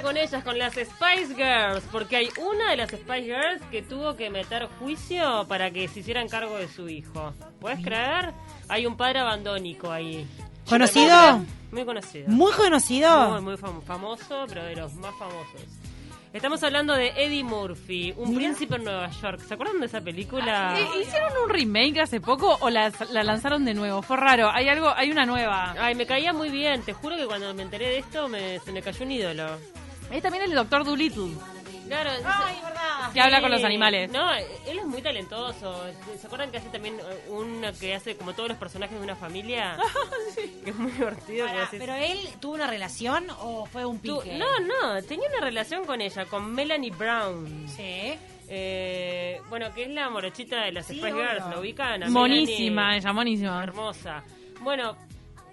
pasa con ellas, con las Spice Girls? Porque hay una de las Spice Girls que tuvo que meter juicio para que se hicieran cargo de su hijo. ¿Puedes creer? Hay un padre abandónico ahí. ¿Conocido? Muy conocido. Muy conocido. Muy, muy fam- famoso, pero de los más famosos. Estamos hablando de Eddie Murphy, un príncipe en Nueva York. ¿Se acuerdan de esa película? Eh, ¿Hicieron un remake hace poco o la, la lanzaron de nuevo? Fue raro. Hay algo, hay una nueva. Ay, me caía muy bien. Te juro que cuando me enteré de esto me, se me cayó un ídolo. Es también el Doctor Dolittle, Claro, verdad. que habla con los animales. No, él es muy talentoso. ¿Se acuerdan que hace también eh, una que hace como todos los personajes de una familia? Que es muy divertido. que decís- ¿Pero él tuvo una relación o fue un Tú- pique? no, no, tenía una relación con ella, con Melanie Brown. Sí. Eh, bueno, que es la morochita de las Sí, Spice. Girls, ¿lo ubican? Monísima, Melanie, ella, monísima. Hermosa. Bueno,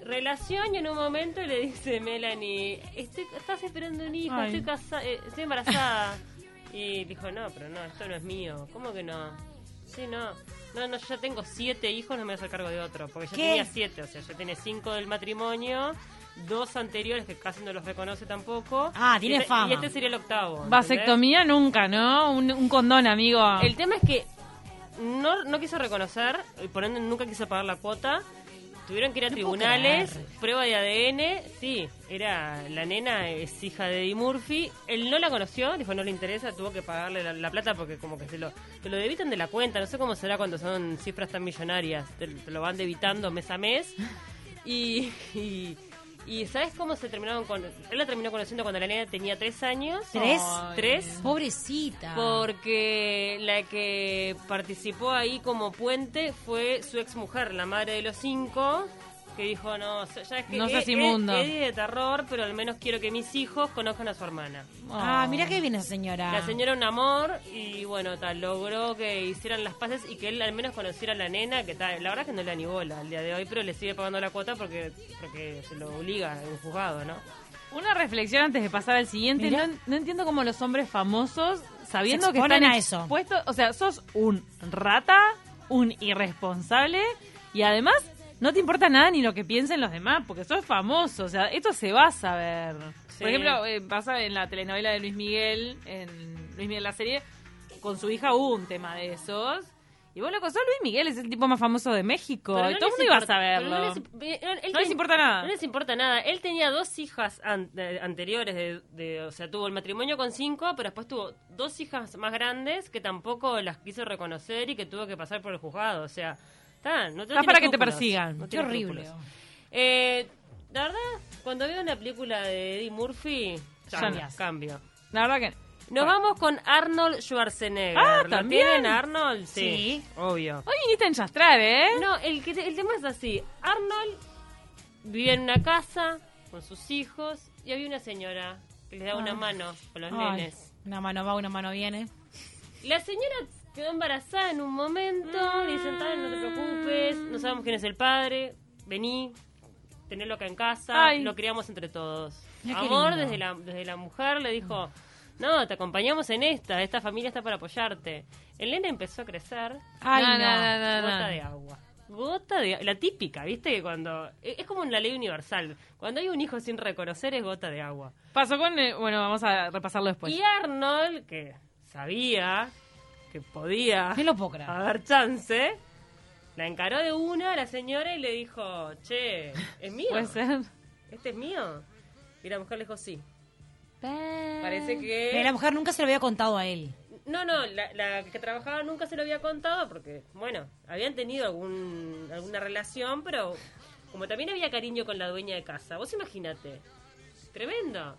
relación y en un momento le dice Melanie, estoy, estás esperando un hijo, Ay. estoy, casa eh, estoy embarazada. y dijo, no, pero no, esto no es mío. ¿Cómo que no? Sí, no. No, no, yo ya tengo siete hijos, no me voy a hacer cargo de otro. Porque ya ¿Qué? tenía siete, o sea, ya tiene cinco del matrimonio, dos anteriores que casi no los reconoce tampoco. Ah, tiene y este, fama. Y este sería el octavo. ¿entendés? Vasectomía nunca, ¿no? Un, un condón, amigo. El tema es que no, no quiso reconocer, y por ende nunca quiso pagar la cuota. Tuvieron que ir a No tribunales, prueba de ADN. Sí, era la nena, es hija de Eddie Murphy. Él no la conoció, dijo no le interesa, tuvo que pagarle la, la plata porque como que se lo, te lo debitan de la cuenta. No sé cómo será cuando son cifras tan millonarias. Te, te lo van debitando mes a mes. Y, y, y ¿sabes cómo se terminaron con...? Él la terminó conociendo cuando la nena tenía tres años. ¿Tres? Ay. ¿Tres? Pobrecita. Porque la que participó ahí como puente fue su ex mujer, la madre de los cinco, que dijo, no, ya es que No seas Ed- inmundo. Eddie de terror, pero al menos quiero que mis hijos conozcan a su hermana. Ah, Oh. mira qué viene esa señora. La señora un amor y bueno, tal, logró que hicieran las paces y que él al menos conociera a la nena, que tal, la verdad es que no le da ni bola al día de hoy, pero le sigue pagando la cuota porque, porque se lo obliga en un juzgado, ¿no? Una reflexión antes de pasar al siguiente. No, no entiendo cómo los hombres famosos, sabiendo que están a eso. expuestos, o sea, sos un rata, un irresponsable y además no te importa nada ni lo que piensen los demás, porque sos famoso, o sea, esto se va a saber. Sí. Por ejemplo, eh, pasa en la telenovela de Luis Miguel, en Luis Miguel la serie, con su hija hubo un tema de esos. Y vos, loco, sos Luis Miguel, es el tipo más famoso de México. Pero y no todo el mundo iba a saberlo. No les, eh, él No les importa nada. No les importa nada. Él tenía dos hijas an- eh, anteriores, de, de- o sea, tuvo el matrimonio con cinco, pero después tuvo dos hijas más grandes que tampoco las quiso reconocer y que tuvo que pasar por el juzgado. O sea, está, no, no Está tiene para que te persigan. No Qué horrible. Eh, la verdad, cuando veo una película de Eddie Murphy, Ya cambia, no. cambio. La verdad que... Nos vamos con Arnold Schwarzenegger. Ah, ¿Lo ¿también? tienen Arnold? Sí. Obvio. Hoy viniste a enchastrar, ¿eh? No, el, que, el tema es así. Arnold vivía en una casa con sus hijos y había una señora que les da una Ah. mano con los Ay, nenes. Una mano va, una mano viene. La señora quedó embarazada en un momento, le dicen, "Tal, no te preocupes, no sabemos quién es el padre, vení, tenelo acá en casa, Ay. lo criamos entre todos. Amor desde la, desde la mujer le dijo, no, te acompañamos en esta, esta familia está para apoyarte. El nene empezó a crecer, Ay, No, no. no, no, no. gota de agua. Gota de la típica, ¿viste? Que cuando es es como una ley universal. Cuando hay un hijo sin reconocer es gota de agua. Pasó con... eh, bueno, vamos a repasarlo después. Y Arnold, que sabía que podía haber chance, la encaró de una a la señora y le dijo, che, ¿es mío? Puede ser. ¿Este es mío? Y la mujer le dijo, sí. Parece Pero que... la mujer nunca se lo había contado a él. No, no, la, la que trabajaba nunca se lo había contado porque, bueno, habían tenido algún, alguna relación, pero como también había cariño con la dueña de casa, vos imagínate, tremendo.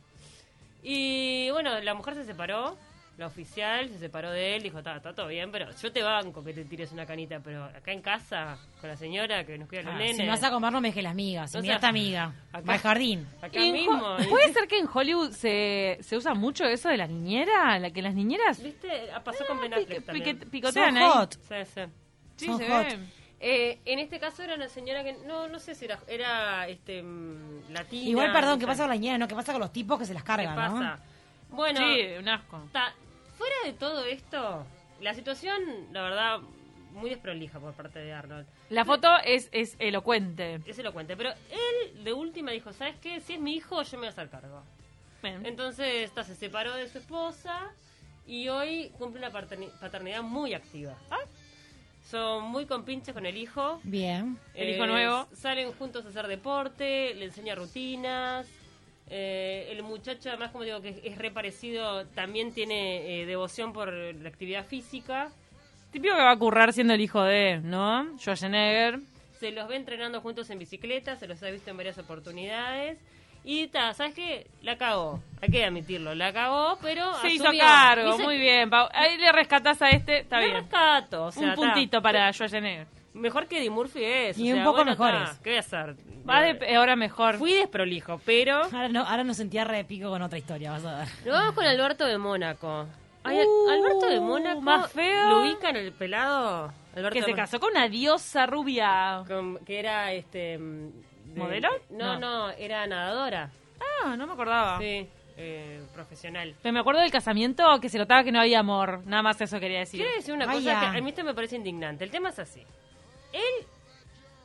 Y bueno, la mujer se separó, la oficial se separó de él, dijo, está está todo bien, pero yo te banco que te tires una canita, pero acá en casa, con la señora que nos cuida a los Ah, nenes, si me vas a comer, no me dejes las migas. Si O me sea, esta amiga. acá- al jardín. acá mismo. ¿Puede ser que en Hollywood se, se usa mucho eso de la niñera? La que las niñeras ¿Viste? Ah, Pasó con Ben pique- Affleck también. pique- picotean Son ahí. hot. Sí, sí. Sí, Son se hot. Eh, en este caso era una señora que no no sé si era era este mm, latina. Igual, perdón, ¿qué pasa con la niñera? No, ¿qué pasa con los tipos que se las ¿Qué cargan, pasa? Bueno, Sí, un asco. ta- fuera de todo esto, la situación, la verdad, muy desprolija por parte de Arnold. La foto es, es elocuente. Que se lo cuente, pero él de última dijo, ¿sabes qué? Si es mi hijo, yo me voy a hacer cargo. Bien. Entonces, esta se separó de su esposa y hoy cumple una paterni- paternidad muy activa. Ah. Son muy compinches con el hijo. Bien. El hijo nuevo. Salen juntos a hacer deporte, le enseña rutinas. Eh, el muchacho, además, como digo, que es, es re parecido, también tiene eh, devoción por la actividad física. Típico que va a currar siendo el hijo de, ¿no? Schwarzenegger. Se los ve entrenando juntos en bicicleta, se los ha visto en varias oportunidades. Y ta, ¿sabes qué? La cagó, hay que admitirlo, la cagó, pero Se hizo cargo, Dice, muy bien. Pau. Ahí le rescatás a este, está "Me bien. rescato, o sea, Un ta, puntito para Schwarzenegger. Mejor que Eddie Murphy es. o Y un poco bueno, ta, mejores. ¿Qué voy a hacer? Va de peor a mejor. Fui desprolijo, pero... Ahora, no, ahora nos sentía re pico con otra historia, vas a ver. Nos vamos con Alberto de Mónaco. Ay, Uh, Alberto de Mónaco. más feo. ¿Lo ubican el pelado? Alberto Que de se casó con una diosa rubia. con- que era este. mm, de- ¿Modelo? No, no, era nadadora. Ah, no me acordaba. Sí, eh, profesional. Pero me acuerdo del casamiento que se notaba que no había amor. Nada más eso quería decir. Quiero decir una Vaya. cosa que a mí esto me parece indignante. El tema es así. Él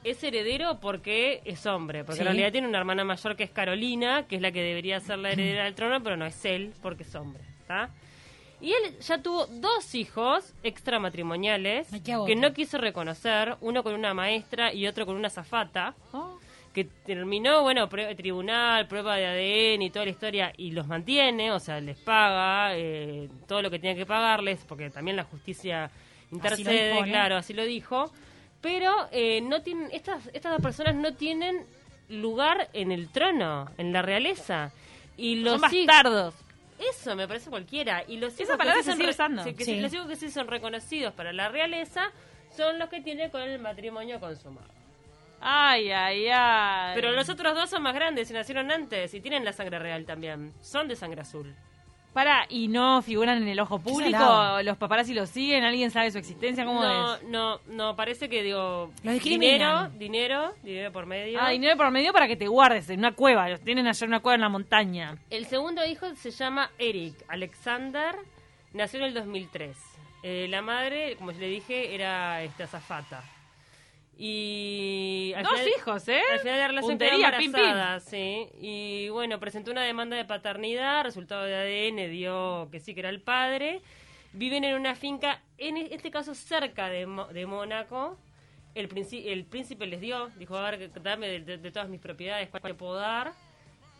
es heredero porque es hombre, porque Sí. en realidad tiene una hermana mayor que es Carolina, que es la que debería ser la heredera del trono, pero no es él porque es hombre, ¿está? Y él ya tuvo dos hijos extramatrimoniales que no quiso reconocer, uno con una maestra y otro con una zafata, Oh. que terminó, bueno, prue- tribunal, prueba de ADN y toda la historia, y los mantiene, o sea, les paga eh, todo lo que tiene que pagarles, porque también la justicia intercede, dispone. claro, así lo dijo, pero eh, no tienen, estas, estas dos personas no tienen lugar en el trono, en la realeza. Y los Son bastardos. Eso me parece cualquiera. Y los Esa hijos que palabra sí se son sigue usando. que Sí. los hijos que sí son reconocidos para la realeza son los que tiene con el matrimonio consumado. Ay, ay, ay. Pero los otros dos son más grandes y nacieron antes y tienen la sangre real también. Son de sangre azul. Para, ¿y no figuran en el ojo público? ¿Los paparazzi los siguen? ¿Alguien sabe su existencia? ¿Cómo no, es? no, no, parece que digo... Los dinero, dinero, dinero por medio. Ah, dinero por medio para que te guardes en una cueva. Los tienen allá en una cueva en la montaña. El segundo hijo se llama Eric Alexander, nació en el 2003. Eh, la madre, como le dije, era esta azafata. Y al Dos final- hijos, ¿eh? Al final de la relación Puntería, pim, pim. embarazada, sí. Y bueno, presentó una demanda de paternidad, resultado de ADN dio que sí que era el padre. Viven en una finca, en este caso cerca de, de Mónaco. El, el príncipe les dio, dijo, a ver, dame de, de- de todas mis propiedades, cuál te puedo dar.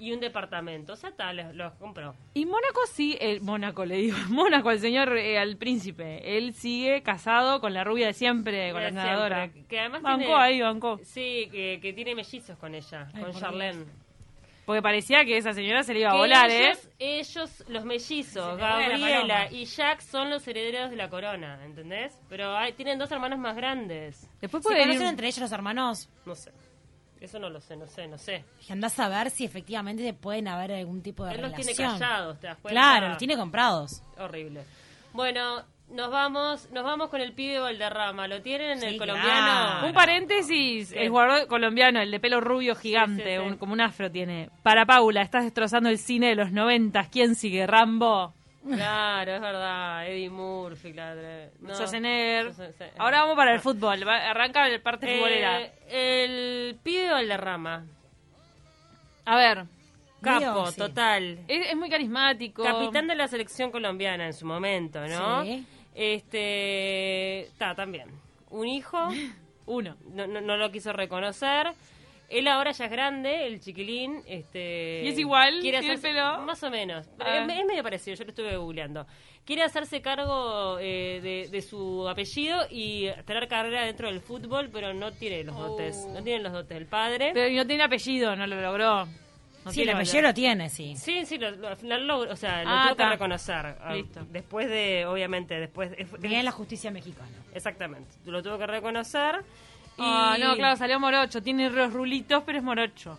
Y un departamento, o sea, tal, los, los compró. Y Mónaco sí, el Mónaco le digo, Mónaco, el señor, eh, al príncipe. Él sigue casado con la rubia de siempre, con la De siempre, Que además Bancó tiene, ahí, bancó. Sí, que, que tiene mellizos con ella, Ay, con por Charlene. Porque parecía que esa señora se le iba a Que volar, ¿eh? ellos, ellos, los mellizos, Se Gabriela y Jack, son los herederos de la corona, ¿entendés? Pero hay, tienen dos hermanos más grandes. Después ¿Se puede conocen venir... entre ellos los hermanos? No sé. Eso no lo sé, no sé, no sé. Y andás a ver si efectivamente pueden haber algún tipo de Él los tiene relación. callados, ¿te das cuenta? Claro, los tiene comprados. Horrible. Bueno, nos vamos nos vamos con el pibe Valderrama. ¿Lo tienen Sí, el claro. colombiano? Un paréntesis, el jugador colombiano, el de pelo rubio gigante, Sí, sí, sí. un- como un afro tiene. Para Paula, estás destrozando el cine de los noventas. ¿Quién sigue? ¿Rambo? Claro, es verdad. Eddie Murphy, claro. No. Schwarzenegger. Schwarzenegger. Ahora vamos para el fútbol. Va- Arranca la parte futbolera. Eh, el pibe Valderrama. A ver, Capo, sí. total. es, es muy carismático. Capitán de la selección colombiana en su momento, ¿no? Sí. Este. Está, también. Un hijo, Uno. no, no, no lo quiso reconocer. Él ahora ya es grande, el chiquilín. Este, ¿Y es igual? Quiere ¿Tiene el hacerse- pelo? Más o menos. Ah. es, es medio parecido, yo lo estuve googleando. Quiere hacerse cargo eh, de, de su apellido y tener carrera dentro del fútbol, pero no tiene los dotes. Oh. No tiene los dotes del padre. Pero no tiene apellido, no lo logró. No sí, el apellido lo tiene, sí. Sí, sí, lo, lo- lo, o sea, lo Ah, tuvo que reconocer. Ah, Listo. Después de, obviamente, después... es- Bien la justicia mexicana. Exactamente, lo tuvo que reconocer. Y, Ah, no, claro, salió morocho. Tiene los rulitos, pero es morocho.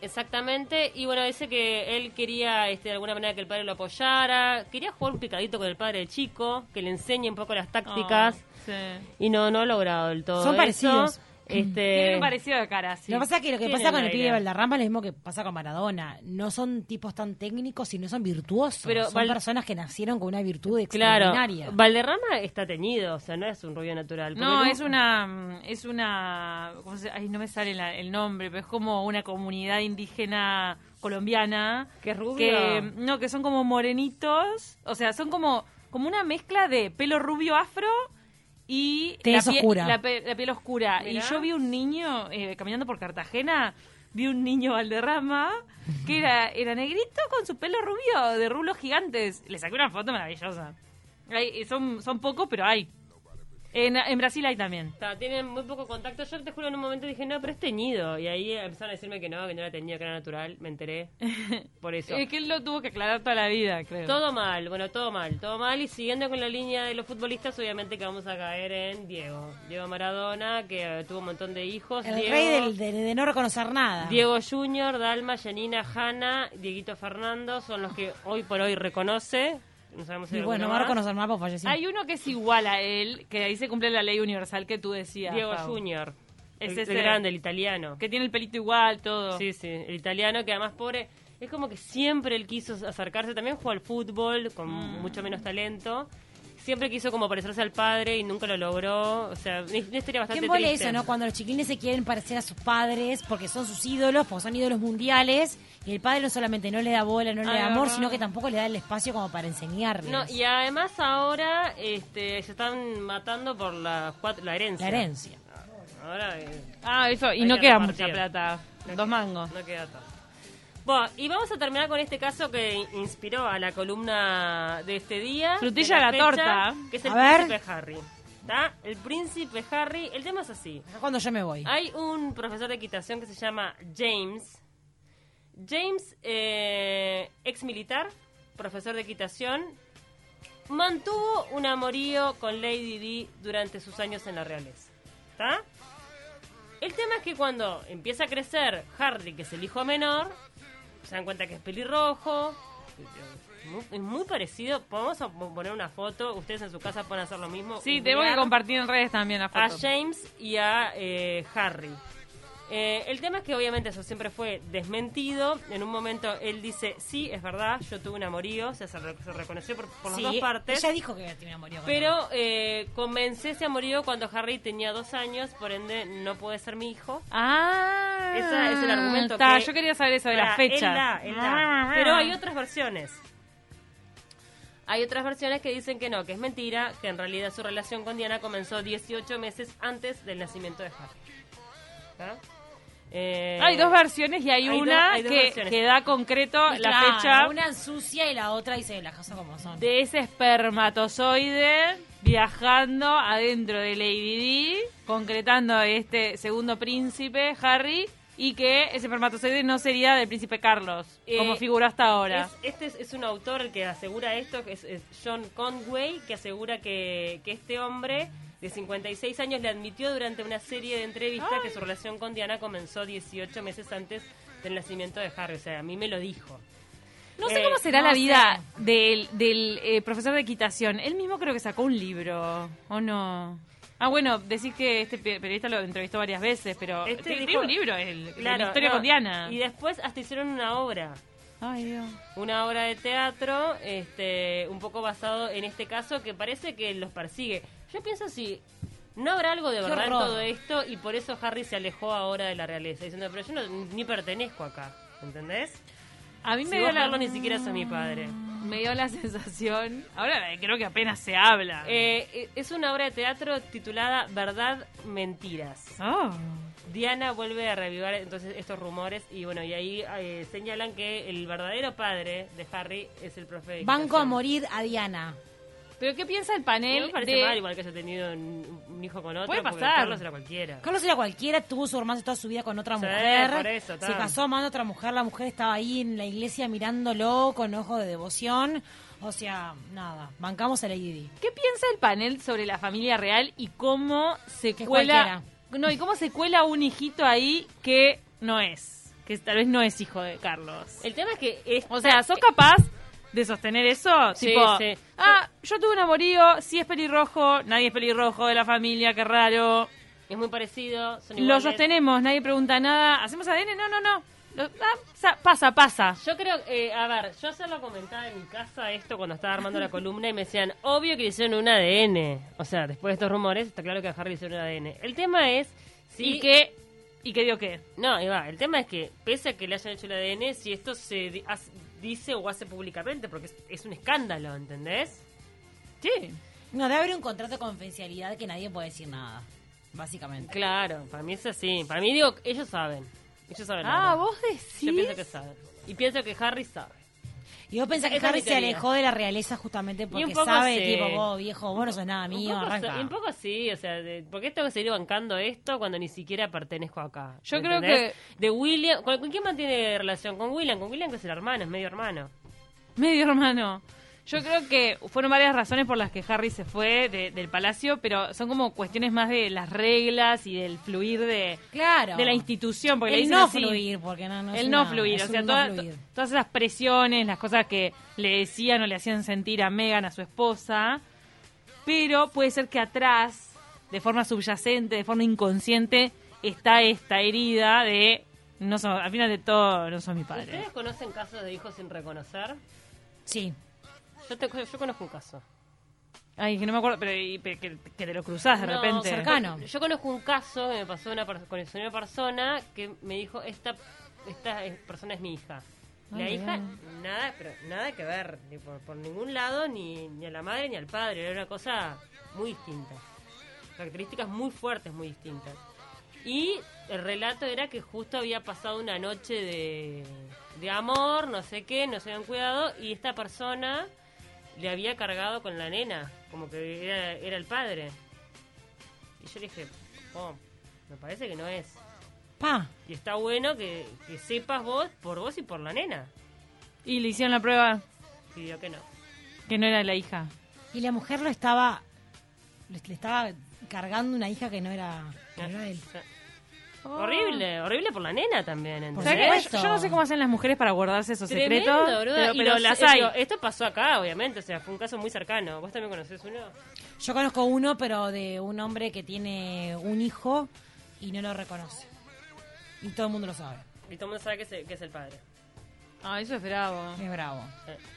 Exactamente, y bueno, dice que él quería este, de alguna manera que el padre lo apoyara, quería jugar un picadito con el padre del chico, que le enseñe un poco las tácticas, sí. y no, no ha logrado del todo Son eso. parecidos. Este, Tienen un parecido de cara, sí. Lo que pasa es que lo que pasa con el pibe Valderrama es lo mismo que pasa con Maradona. No son tipos tan técnicos, sino son virtuosos. Pero son Val- personas que nacieron con una virtud Claro, extraordinaria. Valderrama está teñido, o sea, no es un rubio natural. No, es una, es una, ¿cómo se- ay, no me sale la- el nombre, pero es como una comunidad indígena colombiana. ¿Que es rubio? Que, no, que son como morenitos, o sea, son como, como una mezcla de pelo rubio afro y la, pie- oscura. la pe- la piel oscura. Mirá. Y yo vi un niño eh, caminando por Cartagena, vi un niño Valderrama que era, era negrito con su pelo rubio de rulos gigantes. Le saqué una foto maravillosa. Hay- son, son pocos, pero hay. En, en Brasil hay también. Está, tienen muy poco contacto. Yo te juro en un momento dije, no, pero es teñido. Y ahí empezaron a decirme que no, que no era teñido, que era natural. Me enteré. Por eso. Es que él lo tuvo que aclarar toda la vida, creo. Todo mal, bueno, todo mal, todo mal. Y siguiendo con la línea de los futbolistas, obviamente que vamos a caer en Diego. Diego Maradona, que tuvo un montón de hijos. el Diego, rey del- de, de no reconocer nada. Diego Junior, Dalma, Janina, Hanna, Dieguito Fernando son los que hoy por hoy reconoce. No sabemos si y bueno, a más. reconocer más porque falleció. Hay uno que es igual a él, que ahí se cumple la ley universal que tú decías. Diego Pau. Junior. Es el, ese. el grande, el italiano. Que tiene el pelito igual, todo. Sí, sí, el italiano que además pobre, es como que siempre él quiso acercarse, también jugó al fútbol con Mm. mucho menos talento. Siempre quiso como parecerse al padre y nunca lo logró. O sea, una historia bastante ¿Quién vole triste. eso, no? Cuando los chiquilines se quieren parecer a sus padres porque son sus ídolos, porque son ídolos mundiales, y el padre no solamente no le da bola, no le Ay, da amor, sino que tampoco le da el espacio como para enseñarles. No, y además ahora este, se están matando por la, la herencia. La herencia. Ahora eh, Ah, eso. Y no que queda mucha plata. Dos mangos. no queda tanto. Bueno, y vamos a terminar con este caso que inspiró a la columna de este día. Frutilla de a la torta. Que es el A ver. príncipe Harry. ¿Está? El príncipe Harry. El tema es así. Cuando yo me voy. Hay un profesor de equitación que se llama James. James, eh, ex militar, profesor de equitación, mantuvo un amorío con Lady Di durante sus años en la realeza. ¿Está? El tema es que cuando empieza a crecer Harry, que es el hijo menor, se dan cuenta que es pelirrojo. muy- Es muy parecido. Vamos a poner una foto. Ustedes en su casa pueden hacer lo mismo. Sí, tengo que compartir en redes también la a foto. James y a eh, Harry. Eh, el tema es que obviamente eso siempre fue desmentido. En un momento él dice, sí, es verdad, yo tuve un amorío, o sea, se, re- se reconoció por, por Sí, las dos partes. Ella dijo que tenía amorío con él. Pero eh, comencé ese amorío cuando Harry tenía dos años, por ende no puede ser mi hijo. Ah, Ese es el argumento está, que- yo quería saber eso de Pará, las fechas. él da, él da. Pero hay otras versiones. Hay otras versiones que dicen que no, que es mentira, que en realidad su relación con Diana comenzó 18 meses antes del nacimiento de Harry. ¿Ah? Eh, Hay dos versiones y hay, hay una hay que, da concreto Y la claro, fecha Una sucia y la otra dice las cosas como son. de ese espermatozoide viajando adentro de Lady Di, concretando este segundo príncipe, Harry, y que ese espermatozoide no sería del príncipe Carlos, Eh, como figuró hasta ahora. Es- este es, es un autor el que asegura esto, que es, es John Conway, que asegura que, que este hombre de 56 años le admitió durante una serie de entrevistas que su relación con Diana comenzó 18 meses antes del nacimiento de Harry. O sea, a mí me lo dijo. No sé Eh, cómo será no la sé. vida del, del eh, profesor de equitación. Él mismo creo que sacó un libro, ¿o no? Ah, bueno, decís que este pe- periodista lo entrevistó varias veces, pero Este tiene un libro, el, Claro, la historia no, con Diana. Y después hasta hicieron una obra. Ay, Dios. una obra de teatro este un poco basado en este caso que parece que los persigue. Yo pienso si no habrá algo de Qué verdad en todo esto y por eso Harry se alejó ahora de la realeza diciendo, pero yo no, ni pertenezco acá, ¿entendés? A mí Si me vos, dio la... Ni siquiera sos mi padre. Me dio la sensación... Ahora creo que apenas se habla. Eh, eh, es una obra de teatro titulada Verdad, Mentiras. Oh. Diana vuelve a revivar entonces estos rumores y bueno, y ahí eh, señalan que el verdadero padre de Harry es el profe Banco a morir a Diana. ¿Pero qué piensa el No panel me parece de... mal igual que haya tenido un, un hijo con otro. Puede pasar. Carlos era cualquiera. Carlos era cualquiera, tuvo su romance toda su vida con otra Sí, mujer. por eso, se casó amando a otra mujer, la mujer estaba ahí en la iglesia mirándolo con ojos de devoción. O sea, nada, bancamos a Lady Di. ¿Qué piensa el panel sobre la familia real y cómo se Que cuela... No, y cómo se cuela un hijito ahí que no es. Que tal vez no es hijo de Carlos. El tema es que es, O sea, ¿sos capaz de sostener eso? Sí, tipo, sí. ah, yo tuve un amorío, sí es pelirrojo, nadie es pelirrojo de la familia, qué raro. Es muy parecido. Son Lo sostenemos, nadie pregunta nada. ¿Hacemos ADN? No, no, no. Lo- ah, sa- pasa, pasa. Yo creo, eh, a ver, yo se lo comentaba en mi casa esto cuando estaba armando la columna y me decían, obvio que le hicieron un ADN. O sea, después de estos rumores, está claro que a Harry le hicieron un ADN. El tema es si... ¿Y qué? ¿Y qué dio qué? No, ahí va. El tema es que, pese a que le hayan hecho el ADN, si esto se dice o hace públicamente, porque es, es un escándalo, ¿entendés? Sí. No, debe haber un contrato de confidencialidad que nadie puede decir nada, básicamente. Claro, para mí es así. Para mí, digo, ellos saben. Ellos saben. Ah, vos decís. Yo pienso que saben. Y pienso que Harry sabe. Y vos pensás que Esa Harry se alejó de la realeza justamente porque sabe, sí. tipo, vos, viejo, vos no sos nada mío, un, poco, arranca. un poco sí, o sea, de, ¿por qué tengo que seguir bancando esto cuando ni siquiera pertenezco acá? Yo creo ¿Entendés? De William, ¿con, con quién mantiene relación? Con William, con William que es el hermano, es medio hermano. Medio hermano. Yo creo que fueron varias razones por las que Harry se fue de- del palacio, pero son como cuestiones más de las reglas y del fluir de, Claro. de la institución. Porque le El dicen no así. fluir, porque no, no es el no fluir, es o sea, no toda- fluir. to- todas esas presiones, las cosas que le decían o le hacían sentir a Megan, a su esposa, pero puede ser que atrás, de forma subyacente, de forma inconsciente, está esta herida de, no son, al final de todo, no son mi padre. ¿Ustedes conocen casos de hijos sin reconocer? Sí. Yo, te- yo conozco un caso. Ay, que no me acuerdo, pero, y- que, que te lo cruzás de No, repente. cercano. Yo conozco un caso que me pasó una con una persona que me dijo, esta, esta persona es mi hija. La Ay, hija, bien. nada, pero nada que ver, ni por, por ningún lado, ni, ni a la madre ni al padre, era una cosa muy distinta. Características muy fuertes, muy distintas. Y el relato era que justo había pasado una noche de, de amor, no sé qué, no se habían cuidado, y esta persona le había cargado con la nena, como que era, era el padre. Y yo le dije, oh, me parece que no es. Pa. Y está bueno que, que sepas vos, por vos y por la nena. Y le hicieron la prueba Y que no. que no era la hija. Y la mujer lo estaba. Le, le estaba cargando una hija que no era, que no era de él. Horrible, horrible por la nena también. Yo no sé cómo hacen las mujeres para guardarse esos Tremendo, secretos, pero, Y pero los- las hay. esto pasó acá, obviamente, o sea, fue un caso muy cercano. ¿Vos también conocés uno? Yo conozco uno, pero de un hombre que tiene un hijo y no lo reconoce. Y todo el mundo lo sabe. Y todo el mundo sabe que es, el- que es el padre. Ah, eso es bravo. Es bravo.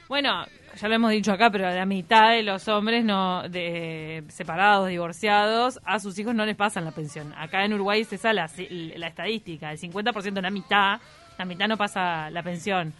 Bueno, ya lo hemos dicho acá, pero la mitad de los hombres no de separados, divorciados, a sus hijos no les pasan la pensión. Acá en Uruguay es esa la, la estadística, el 50% la mitad, la mitad no pasa la pensión.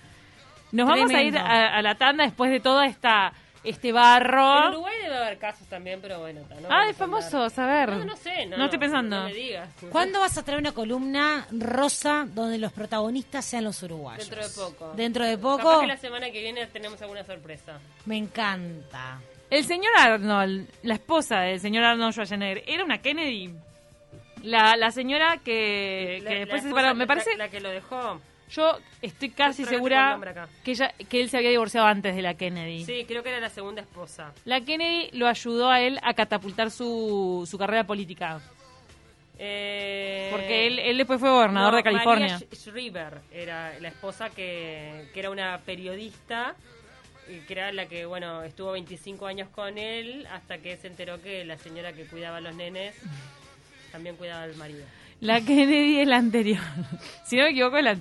Nos vamos a ir a, a la tanda después de toda esta este En barro. Uruguay debe haber casos también, pero bueno. no Ah, vamos es a saber. No, no sé, no. No estoy pensando. No me digas. ¿Cuándo vas a traer una columna rosa donde los protagonistas sean los uruguayos? Dentro de poco. Dentro de Capaz poco. que la semana que viene tenemos alguna sorpresa. Me encanta. El señor Arnold, la esposa del señor Arnold Schwarzenegger, ¿era una Kennedy? La, la señora que, La- que la después se separó. Me la- parece, La, que lo dejó. Yo estoy casi segura que, ella, que él se había divorciado antes de la Kennedy. Sí, creo que era la segunda esposa. La Kennedy lo ayudó a él a catapultar su, su carrera política. Eh, Porque él, él después fue gobernador no, de California. María Sh- Shriver era la esposa que, que era una periodista y que era la que, bueno, estuvo 25 años con él hasta que se enteró que la señora que cuidaba a los nenes también cuidaba al marido. La Kennedy es la anterior. si no me equivoco, es la anterior.